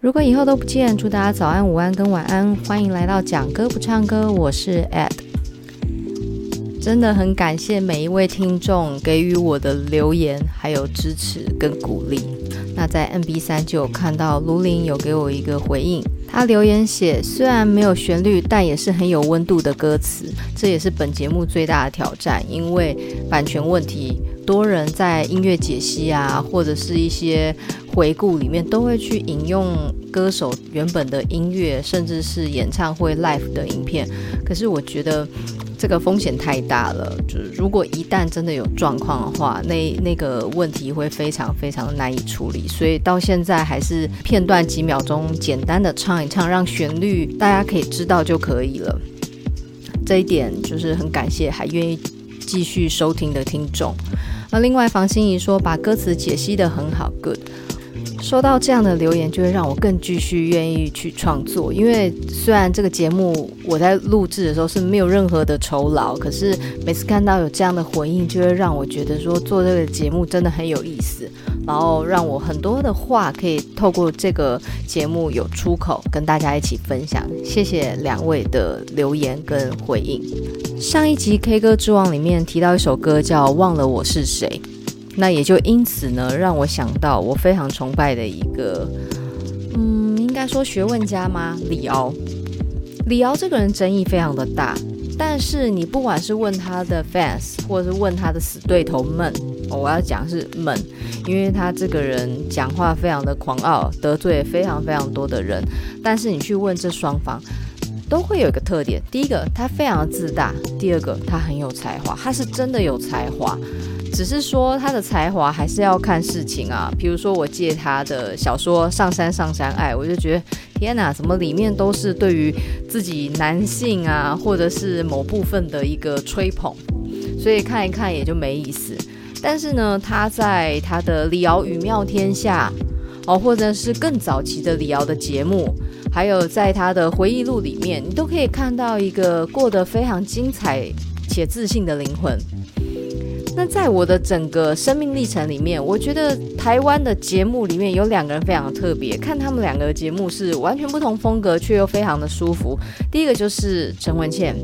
如果以后都不见，祝大家早安、午安跟晚安。欢迎来到讲歌不唱歌，我是 Ed。真的很感谢每一位听众给予我的留言，还有支持跟鼓励。那在 MB3 就有看到卢林有给我一个回应，他留言写：虽然没有旋律，但也是很有温度的歌词。这也是本节目最大的挑战，因为版权问题，多人在音乐解析啊，或者是一些。回顾里面都会去引用歌手原本的音乐，甚至是演唱会 live 的影片。可是我觉得这个风险太大了，就是如果一旦真的有状况的话，那那个问题会非常非常难以处理。所以到现在还是片段几秒钟，简单的唱一唱，让旋律大家可以知道就可以了。这一点就是很感谢还愿意继续收听的听众。那另外房心怡说把歌词解析得很好，good。收到这样的留言，就会让我更继续愿意去创作。因为虽然这个节目我在录制的时候是没有任何的酬劳，可是每次看到有这样的回应，就会让我觉得说做这个节目真的很有意思，然后让我很多的话可以透过这个节目有出口，跟大家一起分享。谢谢两位的留言跟回应。上一集 K 歌之王里面提到一首歌叫《忘了我是谁》。那也就因此呢，让我想到我非常崇拜的一个，嗯，应该说学问家吗？李敖。李敖这个人争议非常的大，但是你不管是问他的 fans，或者是问他的死对头们，我要讲是们，因为他这个人讲话非常的狂傲，得罪非常非常多的人。但是你去问这双方，都会有一个特点：第一个，他非常的自大；第二个，他很有才华，他是真的有才华。只是说他的才华还是要看事情啊，比如说我借他的小说《上山上山爱》，我就觉得天哪，怎么里面都是对于自己男性啊，或者是某部分的一个吹捧，所以看一看也就没意思。但是呢，他在他的李敖语妙天下哦，或者是更早期的李敖的节目，还有在他的回忆录里面，你都可以看到一个过得非常精彩且自信的灵魂。那在我的整个生命历程里面，我觉得台湾的节目里面有两个人非常特别，看他们两个节目是完全不同风格，却又非常的舒服。第一个就是陈文茜，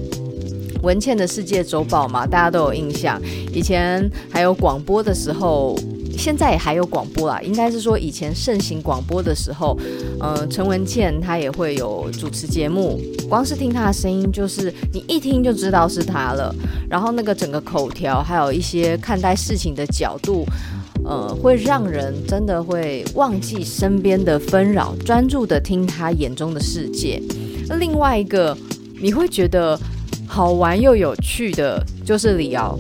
文茜的世界周报嘛，大家都有印象，以前还有广播的时候。现在也还有广播啦，应该是说以前盛行广播的时候，呃，陈文茜她也会有主持节目，光是听她的声音，就是你一听就知道是她了。然后那个整个口条，还有一些看待事情的角度，呃，会让人真的会忘记身边的纷扰，专注的听她眼中的世界。那另外一个你会觉得好玩又有趣的，就是李敖，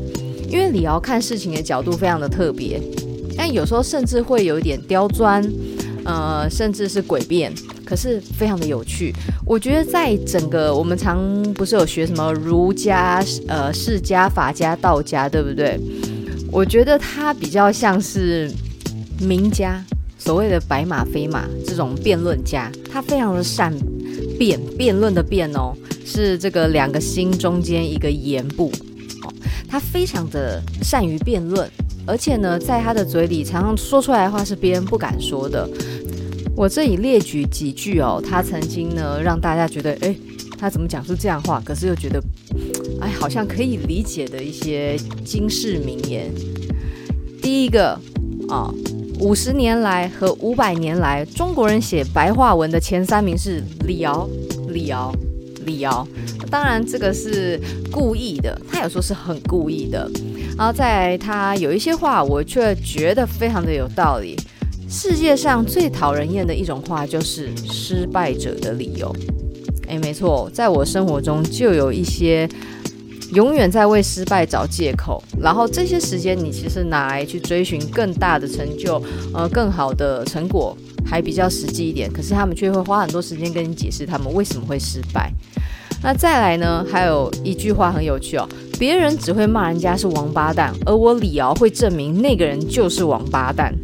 因为李敖看事情的角度非常的特别。但有时候甚至会有一点刁钻，呃，甚至是诡辩，可是非常的有趣。我觉得在整个我们常不是有学什么儒家、呃，释家、法家、道家，对不对？我觉得他比较像是名家，所谓的白马非马这种辩论家，他非常的善辩，辩论的辩哦，是这个两个心中间一个言部，哦，他非常的善于辩论。而且呢，在他的嘴里常常说出来的话是别人不敢说的。我这里列举几句哦，他曾经呢让大家觉得，哎，他怎么讲出这样话？可是又觉得，哎，好像可以理解的一些经世名言。第一个啊，五十年来和五百年来，中国人写白话文的前三名是李敖、李敖、李敖。当然，这个是故意的，他有时候是很故意的。然后在他有一些话，我却觉得非常的有道理。世界上最讨人厌的一种话，就是失败者的理由。诶，没错，在我生活中就有一些永远在为失败找借口，然后这些时间你其实拿来去追寻更大的成就，呃，更好的成果，还比较实际一点。可是他们却会花很多时间跟你解释他们为什么会失败。那再来呢？还有一句话很有趣哦，别人只会骂人家是王八蛋，而我李敖会证明那个人就是王八蛋。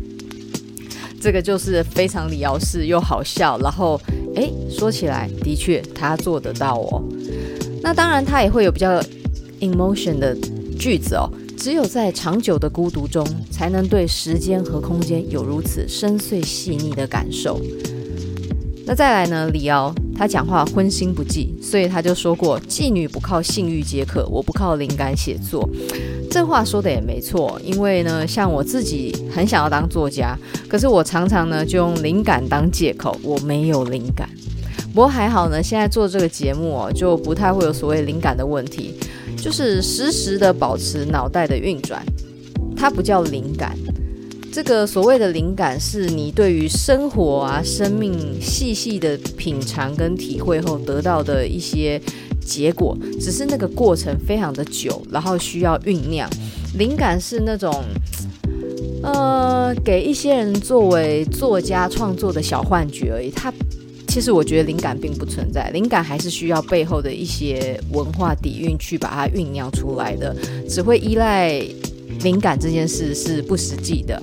这个就是非常李敖式又好笑，然后诶，说起来的确他做得到哦。那当然他也会有比较 emotion 的句子哦，只有在长久的孤独中，才能对时间和空间有如此深邃细腻的感受。那再来呢？李敖他讲话荤腥不忌，所以他就说过：“妓女不靠性欲接客，我不靠灵感写作。”这话说的也没错，因为呢，像我自己很想要当作家，可是我常常呢就用灵感当借口，我没有灵感。不过还好呢，现在做这个节目哦，就不太会有所谓灵感的问题，就是时时的保持脑袋的运转，它不叫灵感。这个所谓的灵感，是你对于生活啊、生命细细的品尝跟体会后得到的一些结果，只是那个过程非常的久，然后需要酝酿。灵感是那种，呃，给一些人作为作家创作的小幻觉而已。它其实我觉得灵感并不存在，灵感还是需要背后的一些文化底蕴去把它酝酿出来的，只会依赖。灵感这件事是不实际的，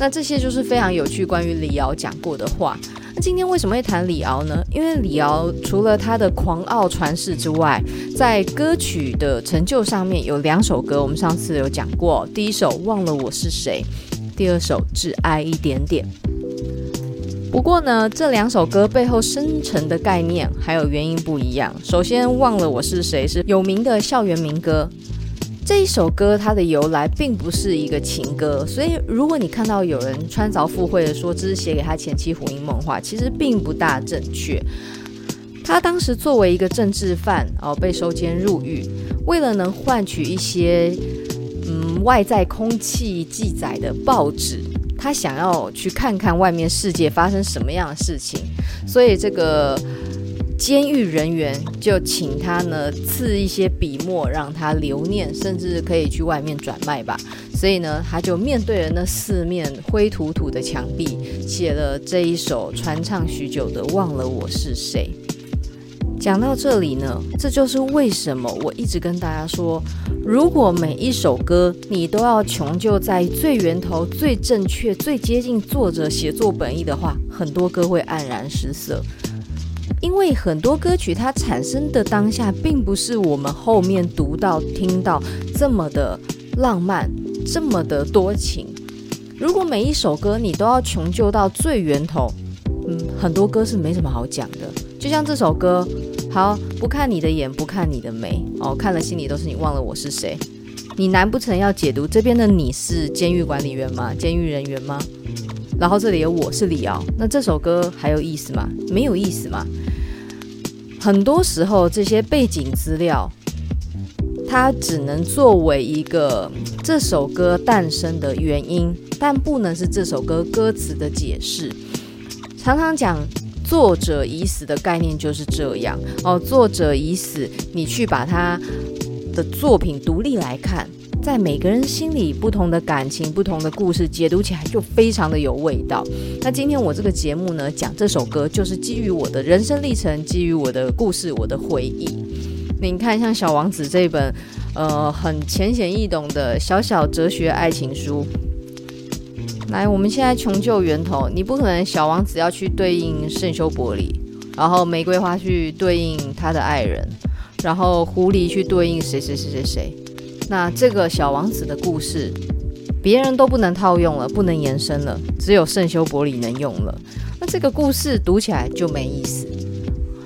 那这些就是非常有趣关于李敖讲过的话。那今天为什么会谈李敖呢？因为李敖除了他的狂傲传世之外，在歌曲的成就上面有两首歌，我们上次有讲过。第一首《忘了我是谁》，第二首《只爱一点点》。不过呢，这两首歌背后深层的概念还有原因不一样。首先，《忘了我是谁》是有名的校园民歌。这一首歌它的由来并不是一个情歌，所以如果你看到有人穿凿附会的说这是写给他前妻胡因梦话，其实并不大正确。他当时作为一个政治犯哦，被收监入狱，为了能换取一些嗯外在空气记载的报纸，他想要去看看外面世界发生什么样的事情，所以这个。监狱人员就请他呢赐一些笔墨让他留念，甚至可以去外面转卖吧。所以呢，他就面对了那四面灰土土的墙壁，写了这一首传唱许久的《忘了我是谁》。讲到这里呢，这就是为什么我一直跟大家说，如果每一首歌你都要穷究在最源头、最正确、最接近作者写作本意的话，很多歌会黯然失色。因为很多歌曲它产生的当下，并不是我们后面读到听到这么的浪漫，这么的多情。如果每一首歌你都要穷究到最源头，嗯，很多歌是没什么好讲的。就像这首歌，好，不看你的眼，不看你的眉，哦，看了心里都是你，忘了我是谁。你难不成要解读这边的你是监狱管理员吗？监狱人员吗？然后这里有我是李敖，那这首歌还有意思吗？没有意思吗？很多时候这些背景资料，它只能作为一个这首歌诞生的原因，但不能是这首歌歌词的解释。常常讲作者已死的概念就是这样哦，作者已死，你去把他的作品独立来看。在每个人心里，不同的感情、不同的故事，解读起来就非常的有味道。那今天我这个节目呢，讲这首歌，就是基于我的人生历程，基于我的故事、我的回忆。你看，像《小王子》这本，呃，很浅显易懂的小小哲学爱情书。来，我们现在穷究源头，你不可能小王子要去对应圣修伯里，然后玫瑰花去对应他的爱人，然后狐狸去对应谁谁谁谁谁。那这个小王子的故事，别人都不能套用了，不能延伸了，只有圣修伯里能用了。那这个故事读起来就没意思。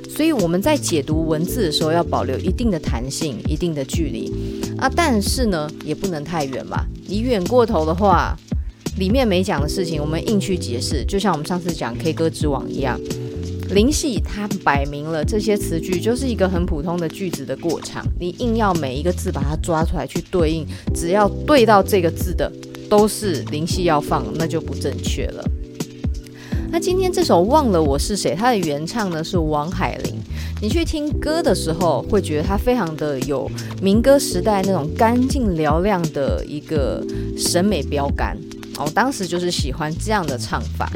所以我们在解读文字的时候，要保留一定的弹性，一定的距离啊。但是呢，也不能太远嘛。你远过头的话，里面没讲的事情，我们硬去解释，就像我们上次讲 K 歌之王一样。灵系它摆明了这些词句就是一个很普通的句子的过场，你硬要每一个字把它抓出来去对应，只要对到这个字的都是灵系要放，那就不正确了。那今天这首《忘了我是谁》，它的原唱呢是王海玲。你去听歌的时候，会觉得它非常的有民歌时代那种干净嘹亮的一个审美标杆。我当时就是喜欢这样的唱法。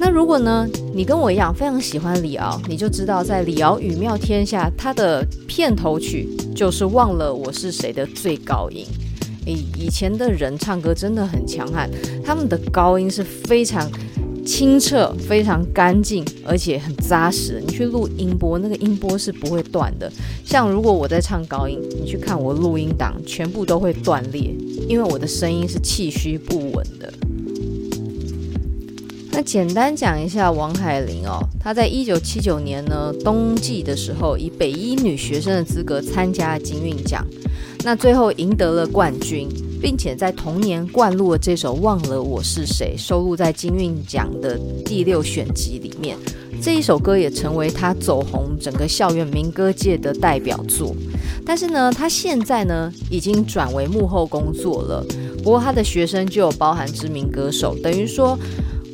那如果呢，你跟我一样非常喜欢李敖，你就知道在李敖语妙天下，他的片头曲就是《忘了我是谁》的最高音。诶，以前的人唱歌真的很强悍，他们的高音是非常清澈、非常干净，而且很扎实。你去录音波，那个音波是不会断的。像如果我在唱高音，你去看我录音档，全部都会断裂，因为我的声音是气虚不稳的。那简单讲一下王海玲哦，她在一九七九年呢冬季的时候，以北一女学生的资格参加金韵奖，那最后赢得了冠军，并且在同年灌录了这首《忘了我是谁》，收录在金韵奖的第六选集里面。这一首歌也成为她走红整个校园民歌界的代表作。但是呢，她现在呢已经转为幕后工作了。不过她的学生就有包含知名歌手，等于说。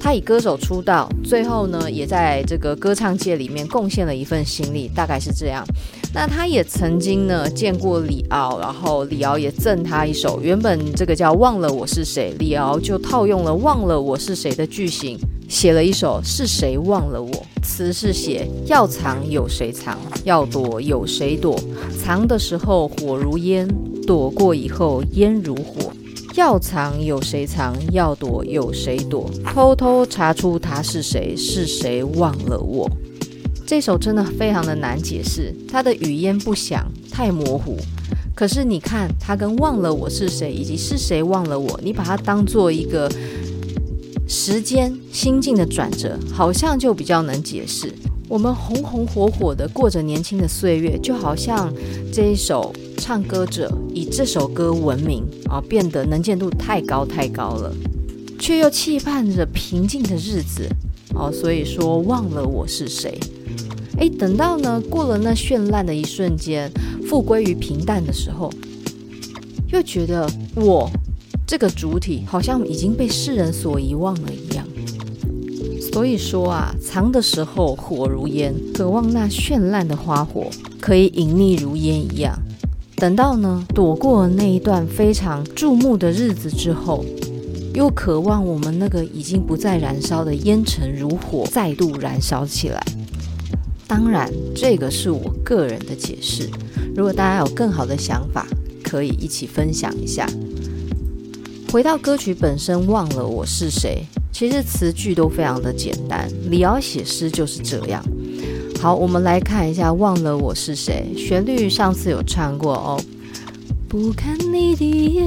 他以歌手出道，最后呢，也在这个歌唱界里面贡献了一份心力，大概是这样。那他也曾经呢见过李敖，然后李敖也赠他一首，原本这个叫《忘了我是谁》，李敖就套用了《忘了我是谁》的句型，写了一首《是谁忘了我》。词是写要藏有谁藏，要躲有谁躲，藏的时候火如烟，躲过以后烟如火。要藏有谁藏，要躲有谁躲，偷偷查出他是谁，是谁忘了我。这首真的非常的难解释，它的语言不详，太模糊。可是你看，它跟忘了我是谁，以及是谁忘了我，你把它当做一个时间心境的转折，好像就比较能解释。我们红红火火的过着年轻的岁月，就好像这一首唱歌者以这首歌闻名啊，变得能见度太高太高了，却又期盼着平静的日子哦，所以说忘了我是谁。哎，等到呢过了那绚烂的一瞬间，复归于平淡的时候，又觉得我这个主体好像已经被世人所遗忘了一样。所以说啊，藏的时候火如烟，渴望那绚烂的花火可以隐匿如烟一样。等到呢，躲过了那一段非常注目的日子之后，又渴望我们那个已经不再燃烧的烟尘如火再度燃烧起来。当然，这个是我个人的解释。如果大家有更好的想法，可以一起分享一下。回到歌曲本身，忘了我是谁。其实词句都非常的简单，李敖写诗就是这样。好，我们来看一下《忘了我是谁》，旋律上次有唱过哦。不看你的眼，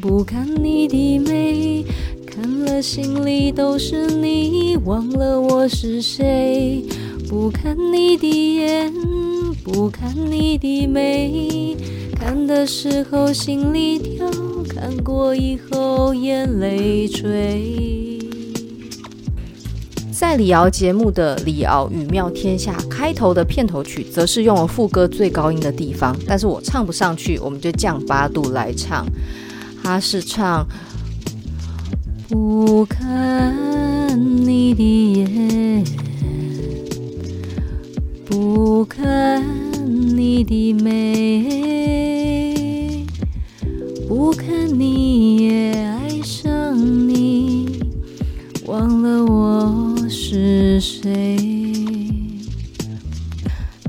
不看你的眉，看了心里都是你。忘了我是谁？不看你的眼，不看你的眉，看的时候心里跳，看过以后眼泪垂。在李敖节目的《李敖语妙天下》开头的片头曲，则是用了副歌最高音的地方，但是我唱不上去，我们就降八度来唱。他是唱：不看你的眼，不看你的眉，不看你也爱上你，忘了我。是谁？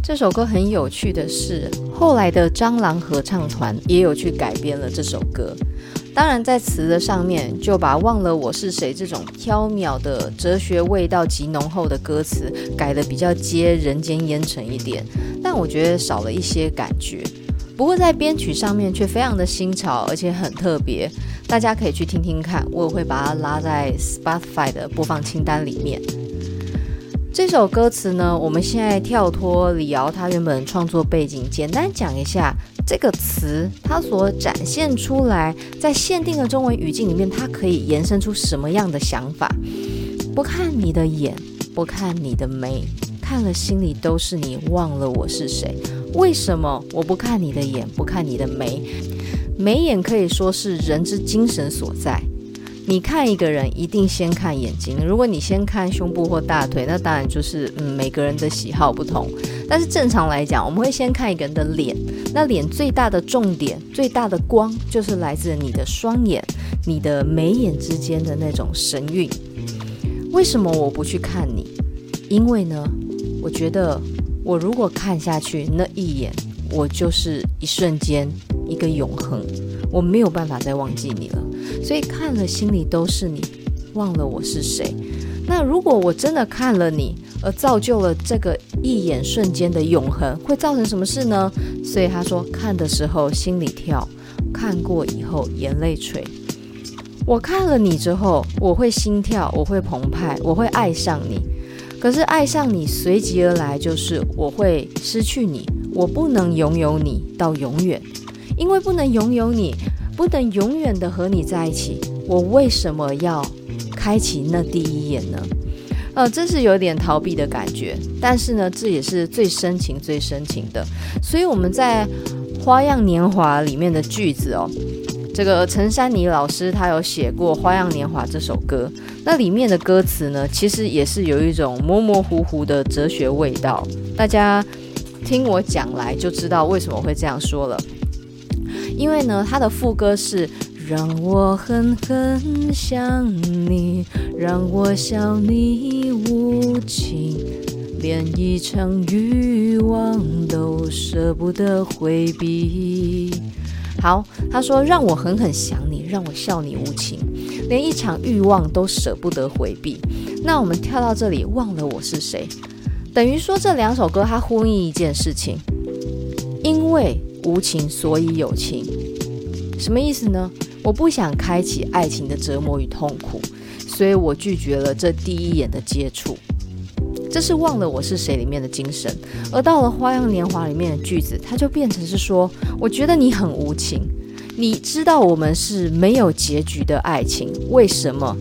这首歌很有趣的是，后来的蟑螂合唱团也有去改编了这首歌。当然，在词的上面就把“忘了我是谁”这种飘渺的哲学味道极浓厚的歌词改得比较接人间烟尘一点，但我觉得少了一些感觉。不过在编曲上面却非常的新潮，而且很特别，大家可以去听听看。我也会把它拉在 Spotify 的播放清单里面。这首歌词呢，我们现在跳脱李敖他原本创作背景，简单讲一下这个词，它所展现出来，在限定的中文语境里面，它可以延伸出什么样的想法？不看你的眼，不看你的眉，看了心里都是你，忘了我是谁。为什么我不看你的眼，不看你的眉？眉眼可以说是人之精神所在。你看一个人一定先看眼睛，如果你先看胸部或大腿，那当然就是嗯每个人的喜好不同。但是正常来讲，我们会先看一个人的脸，那脸最大的重点、最大的光就是来自你的双眼、你的眉眼之间的那种神韵。为什么我不去看你？因为呢，我觉得我如果看下去那一眼，我就是一瞬间个永恒，我没有办法再忘记你了。所以看了心里都是你，忘了我是谁。那如果我真的看了你，而造就了这个一眼瞬间的永恒，会造成什么事呢？所以他说，看的时候心里跳，看过以后眼泪垂。我看了你之后，我会心跳，我会澎湃，我会爱上你。可是爱上你随即而来就是我会失去你，我不能拥有你到永远，因为不能拥有你，不能永远的和你在一起，我为什么要开启那第一眼呢？呃，这是有点逃避的感觉，但是呢，这也是最深情、最深情的。所以我们在《花样年华》里面的句子哦。这个陈珊妮老师她有写过《花样年华》这首歌，那里面的歌词呢，其实也是有一种模模糊糊的哲学味道。大家听我讲来就知道为什么会这样说了。因为呢，他的副歌是“让我狠狠想你，让我笑你无情，连一场欲望都舍不得回避。”好，他说让我狠狠想你，让我笑你无情，连一场欲望都舍不得回避。那我们跳到这里，忘了我是谁，等于说这两首歌它呼应一件事情，因为无情所以有情，什么意思呢？我不想开启爱情的折磨与痛苦，所以我拒绝了这第一眼的接触。这是忘了我是谁里面的精神，而到了《花样年华》里面的句子，它就变成是说：我觉得你很无情，你知道我们是没有结局的爱情，为什么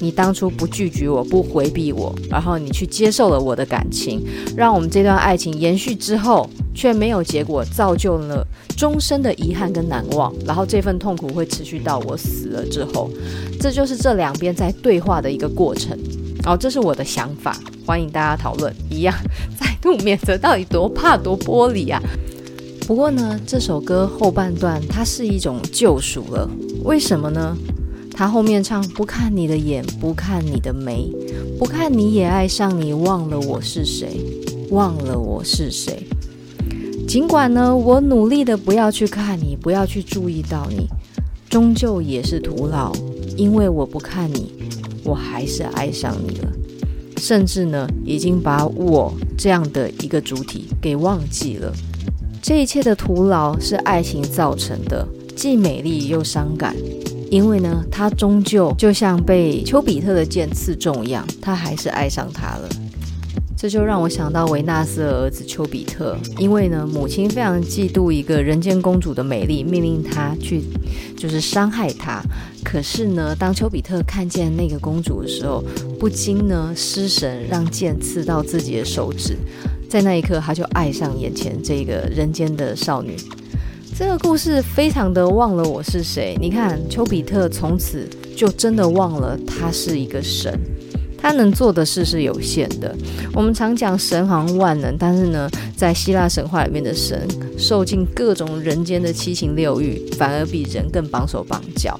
你当初不拒绝我，不回避我，然后你去接受了我的感情，让我们这段爱情延续之后却没有结果，造就了终身的遗憾跟难忘，然后这份痛苦会持续到我死了之后，这就是这两边在对话的一个过程。哦，这是我的想法，欢迎大家讨论。一样，再度免责，到底多怕多玻璃啊？不过呢，这首歌后半段它是一种救赎了。为什么呢？他后面唱：不看你的眼，不看你的眉，不看你也爱上你，忘了我是谁，忘了我是谁。尽管呢，我努力的不要去看你，不要去注意到你，终究也是徒劳，因为我不看你。我还是爱上你了，甚至呢，已经把我这样的一个主体给忘记了。这一切的徒劳是爱情造成的，既美丽又伤感。因为呢，他终究就像被丘比特的箭刺中一样，他还是爱上他了。这就让我想到维纳斯的儿子丘比特，因为呢，母亲非常嫉妒一个人间公主的美丽，命令他去，就是伤害她。可是呢，当丘比特看见那个公主的时候，不禁呢失神，让箭刺到自己的手指。在那一刻，他就爱上眼前这个人间的少女。这个故事非常的忘了我是谁。你看，丘比特从此就真的忘了他是一个神。他能做的事是有限的。我们常讲神好像万能，但是呢，在希腊神话里面的神受尽各种人间的七情六欲，反而比人更绑手绑脚。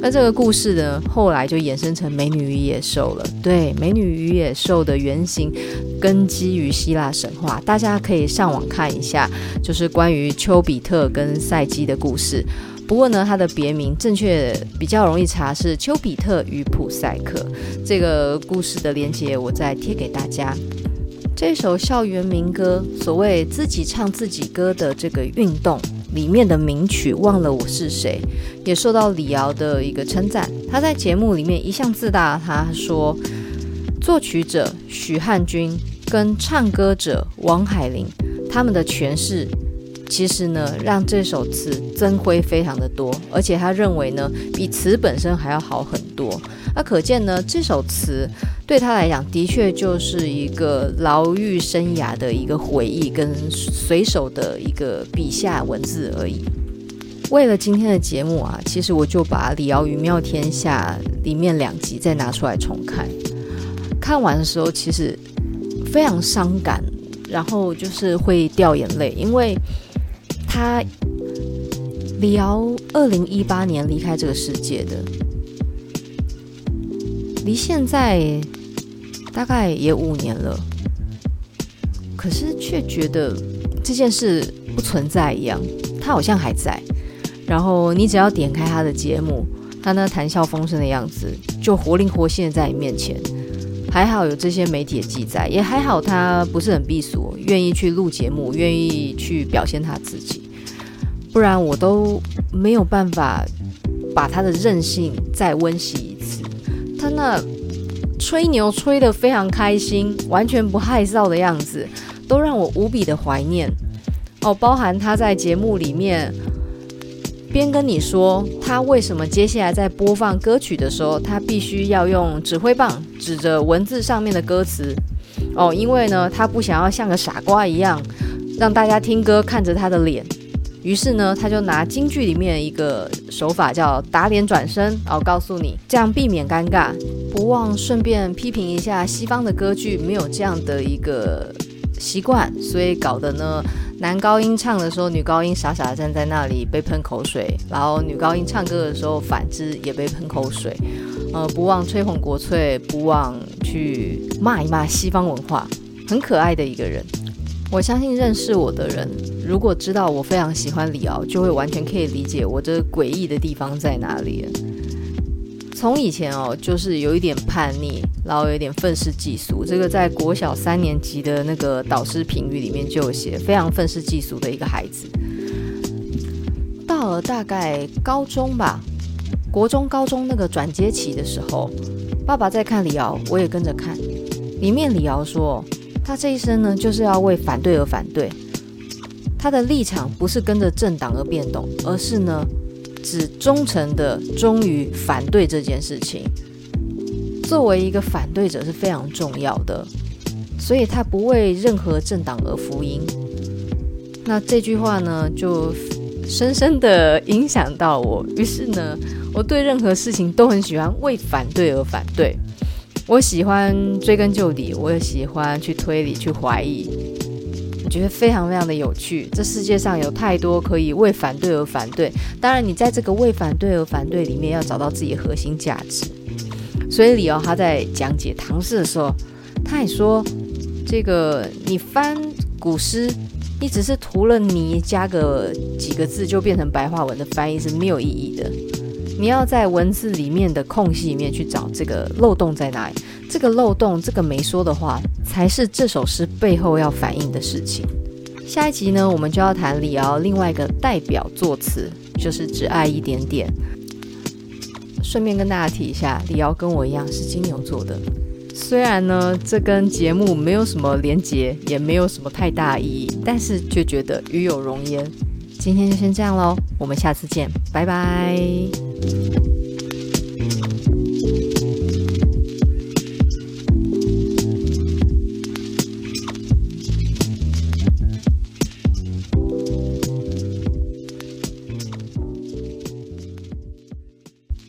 那这个故事呢，后来就衍生成《美女与野兽》了。对，《美女与野兽》的原型根基于希腊神话，大家可以上网看一下，就是关于丘比特跟赛姬的故事。不过呢，它的别名正确比较容易查，是丘比特与普赛克。这个故事的连结我再贴给大家。这首校园民歌，所谓自己唱自己歌的这个运动里面的名曲《忘了我是谁》，也受到李敖的一个称赞。他在节目里面一向自大，他说，作曲者许汉君跟唱歌者王海玲他们的诠释。其实呢，让这首词增辉非常的多，而且他认为呢，比词本身还要好很多。那可见呢，这首词对他来讲，的确就是一个牢狱生涯的一个回忆，跟随手的一个笔下文字而已。为了今天的节目啊，其实我就把《李敖与妙天下》里面两集再拿出来重看。看完的时候，其实非常伤感，然后就是会掉眼泪，因为他李敖二零一八年离开这个世界的，离现在大概也五年了，可是却觉得这件事不存在一样，他好像还在。然后你只要点开他的节目，他那谈笑风生的样子就活灵活现在你面前。还好有这些媒体的记载，也还好他不是很避俗，愿意去录节目，愿意去表现他自己。不然我都没有办法把他的任性再温习一次。他那吹牛吹得非常开心，完全不害臊的样子，都让我无比的怀念。哦，包含他在节目里面。边跟你说他为什么接下来在播放歌曲的时候，他必须要用指挥棒指着文字上面的歌词哦，因为呢，他不想要像个傻瓜一样让大家听歌看着他的脸，于是呢，他就拿京剧里面一个手法叫打脸转身哦，告诉你这样避免尴尬，不忘顺便批评一下西方的歌剧没有这样的一个习惯，所以搞得呢。男高音唱的时候，女高音傻傻站在那里被喷口水，然后女高音唱歌的时候，反之也被喷口水。呃，不忘吹红国粹，不忘去骂一骂西方文化，很可爱的一个人。我相信认识我的人，如果知道我非常喜欢李敖，就会完全可以理解我这诡异的地方在哪里。从以前哦，就是有一点叛逆，然后有点愤世嫉俗。这个在国小三年级的那个导师评语里面就有写，非常愤世嫉俗的一个孩子。到了大概高中吧，国中、高中那个转接期的时候，爸爸在看李敖，我也跟着看。里面李敖说，他这一生呢，就是要为反对而反对。他的立场不是跟着政党而变动，而是呢。只忠诚的忠于反对这件事情，作为一个反对者是非常重要的，所以他不为任何政党而服音。那这句话呢，就深深的影响到我。于是呢，我对任何事情都很喜欢为反对而反对。我喜欢追根究底，我也喜欢去推理、去怀疑。觉得非常非常的有趣。这世界上有太多可以为反对而反对。当然，你在这个为反对而反对里面，要找到自己的核心价值。所以李敖他在讲解唐诗的时候，他也说：“这个你翻古诗，你只是涂了泥，加个几个字就变成白话文的翻译是没有意义的。你要在文字里面的空隙里面去找这个漏洞在哪里。”这个漏洞，这个没说的话，才是这首诗背后要反映的事情。下一集呢，我们就要谈李敖另外一个代表作词，就是《只爱一点点》。顺便跟大家提一下，李敖跟我一样是金牛座的。虽然呢，这跟节目没有什么连结，也没有什么太大意义，但是却觉得与有荣焉。今天就先这样喽，我们下次见，拜拜。thank you